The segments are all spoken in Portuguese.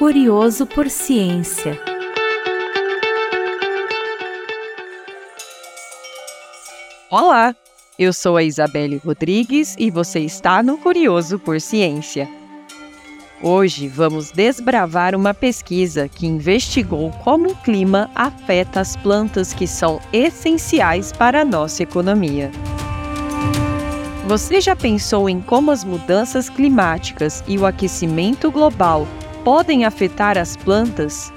Curioso por Ciência. Olá, eu sou a Isabelle Rodrigues e você está no Curioso por Ciência. Hoje vamos desbravar uma pesquisa que investigou como o clima afeta as plantas que são essenciais para a nossa economia. Você já pensou em como as mudanças climáticas e o aquecimento global podem afetar as plantas?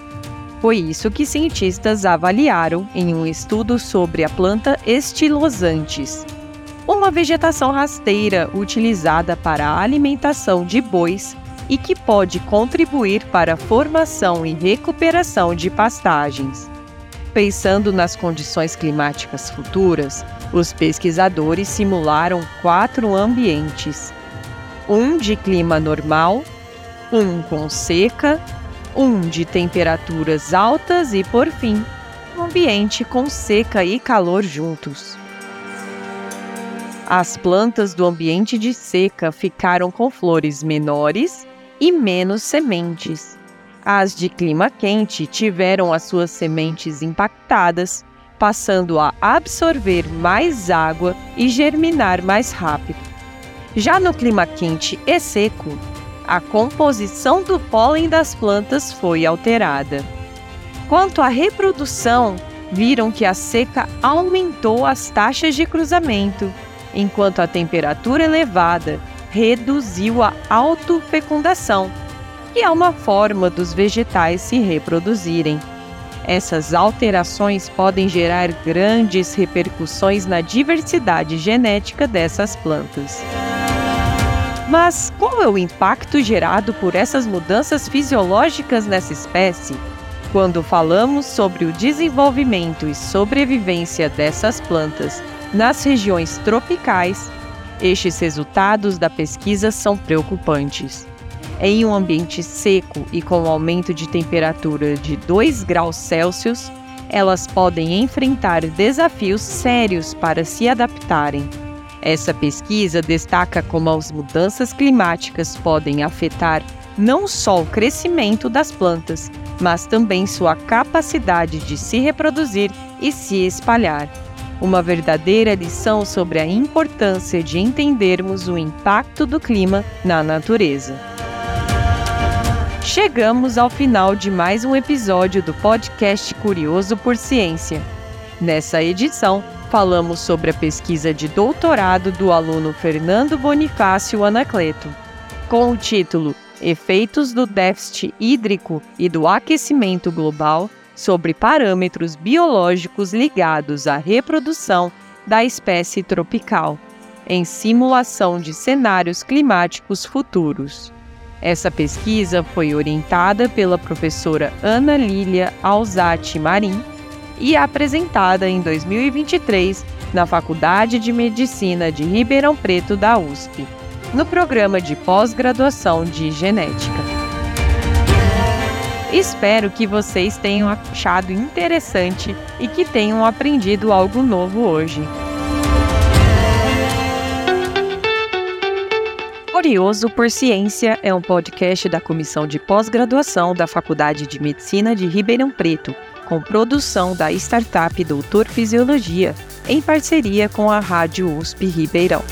Foi isso que cientistas avaliaram em um estudo sobre a planta estilosantes, uma vegetação rasteira utilizada para a alimentação de bois e que pode contribuir para a formação e recuperação de pastagens. Pensando nas condições climáticas futuras, os pesquisadores simularam quatro ambientes: um de clima normal, um com seca, um de temperaturas altas e, por fim, um ambiente com seca e calor juntos. As plantas do ambiente de seca ficaram com flores menores e menos sementes. As de clima quente tiveram as suas sementes impactadas, passando a absorver mais água e germinar mais rápido. Já no clima quente e seco, a composição do pólen das plantas foi alterada. Quanto à reprodução, viram que a seca aumentou as taxas de cruzamento, enquanto a temperatura elevada reduziu a autofecundação, que é uma forma dos vegetais se reproduzirem. Essas alterações podem gerar grandes repercussões na diversidade genética dessas plantas. Mas qual é o impacto gerado por essas mudanças fisiológicas nessa espécie? Quando falamos sobre o desenvolvimento e sobrevivência dessas plantas nas regiões tropicais, estes resultados da pesquisa são preocupantes. Em um ambiente seco e com um aumento de temperatura de 2 graus Celsius, elas podem enfrentar desafios sérios para se adaptarem. Essa pesquisa destaca como as mudanças climáticas podem afetar não só o crescimento das plantas, mas também sua capacidade de se reproduzir e se espalhar. Uma verdadeira lição sobre a importância de entendermos o impacto do clima na natureza. Chegamos ao final de mais um episódio do podcast Curioso por Ciência. Nessa edição, falamos sobre a pesquisa de doutorado do aluno Fernando Bonifácio Anacleto, com o título Efeitos do déficit hídrico e do aquecimento global sobre parâmetros biológicos ligados à reprodução da espécie tropical, em simulação de cenários climáticos futuros. Essa pesquisa foi orientada pela professora Ana Lília Alzati Marim e apresentada em 2023 na Faculdade de Medicina de Ribeirão Preto da USP, no programa de pós-graduação de Genética. Espero que vocês tenham achado interessante e que tenham aprendido algo novo hoje. Curioso por Ciência é um podcast da Comissão de Pós-Graduação da Faculdade de Medicina de Ribeirão Preto, com produção da startup Doutor Fisiologia, em parceria com a Rádio USP Ribeirão.